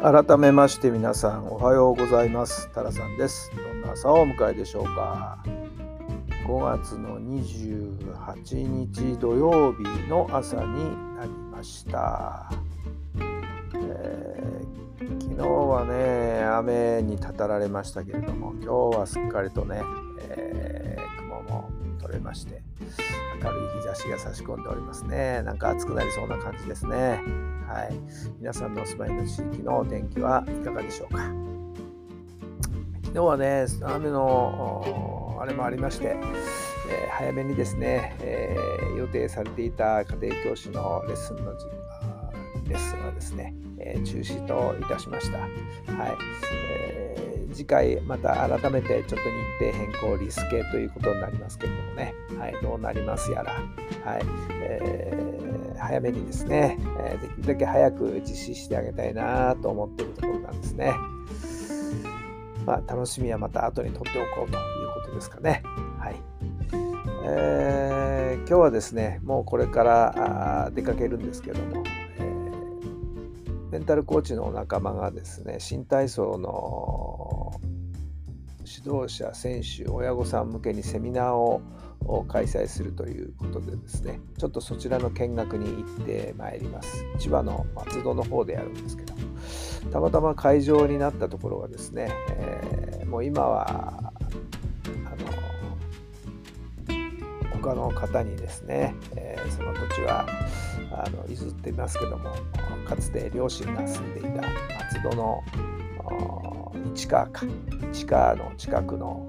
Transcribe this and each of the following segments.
改めまして皆さんおはようございます。タラさんです。どんな朝をお迎えでしょうか。5月の28日土曜日の朝になりました、えー、昨日はね雨にたたられましたけれども今日はすっかりとね、えー、雲も取れまして明るい日差しが差し込んでおりますね。なんか暑くなりそうな感じですね。はい、皆さんのお住まいの地域のお天気はいかがでしょうか？昨日はね、雨のあれもありまして、えー、早めにですね、えー、予定されていた家庭教師のレッスンのレッスンはですね、えー、中止といたしました。はい。えー、次回また改めてちょっと日程変更リスケということになりますけれどもね、はい、どうなりますやら、はい。えー、早めにですね、えー、できるだけ早く実施してあげたいなと思っているところなんですね。まあ、楽しみはまた後にとっておこうということですかね。はいえー、今日はですね、もうこれから出かけるんですけども、メンタルコーチのお仲間がですね新体操の指導者選手親御さん向けにセミナーを開催するということでですねちょっとそちらの見学に行ってまいります。千葉の松戸の方でやるんですけどたまたま会場になったところがですね、えー、もう今はあの他の方にですね、えー、その土地はあの譲っていますけどもかつて両親が住んでいた松戸の市川か。市川の近くの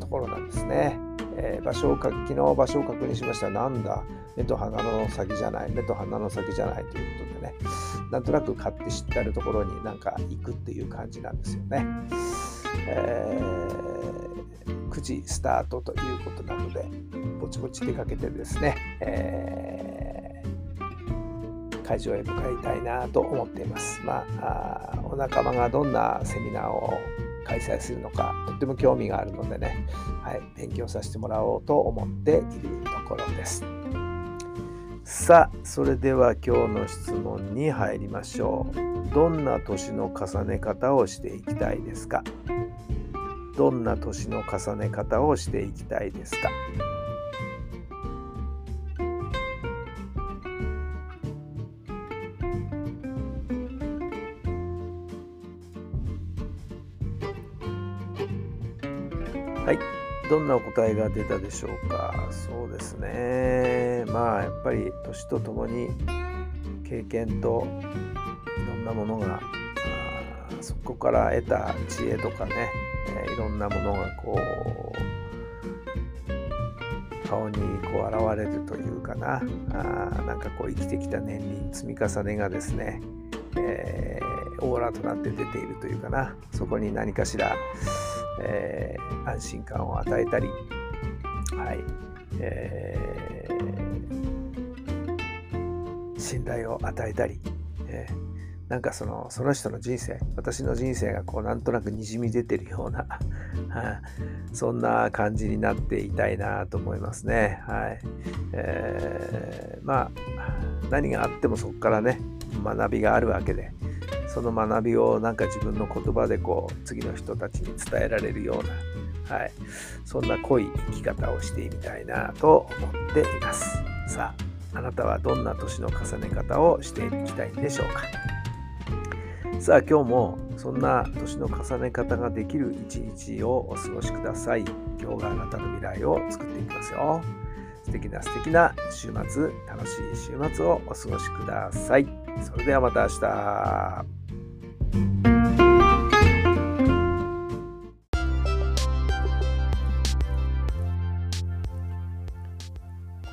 ところなんですね、えー、場所を昨日場所を確認しました。なんだ？目と鼻の先じゃない。目と鼻の先じゃない。ということでね。なんとなく買って知ってあるところになんか行くっていう感じなんですよね、えー、9時スタートということなのでぼちぼち出かけてですね、えー、会場へ向かいたいなと思っています。まあ、お仲間がどんなセミナーを開催するのかとっても興味があるのでね、はい、勉強させてもらおうと思っているところです。さあそれでは今日の質問に入りましょう。どんな年の重ね方をしていきたいですか？どんな年の重ね方をしていきたいですか？はい。どんなお答えが出たでしょうか？そうですね。まあ、やっぱり年とともに経験といろんなものが、そこから得た知恵とかね、えいろんなものがこう、顔にこう現れるというかな、あなんかこう生きてきた年輪積み重ねがですね、え、オーラとなって出ているというかな、そこに何かしら、えー、安心感を与えたり、はい。えー、信頼を与えたり、えー、なんかそのその人の人生。私の人生がこうなんとなくにじみ出てるような。そんな感じになっていたいなと思いますね。はい。えー、まあ何があってもそこからね学びがあるわけで。その学びをなんか自分の言葉でこう次の人たちに伝えられるような、はい、そんな濃い生き方をしてみたいなと思っています。さあ、あなたはどんな年の重ね方をしていきたいんでしょうか。さあ、今日もそんな年の重ね方ができる一日をお過ごしください。今日があなたの未来を作っていきますよ。素敵な素敵な週末、楽しい週末をお過ごしください。それではまた明日。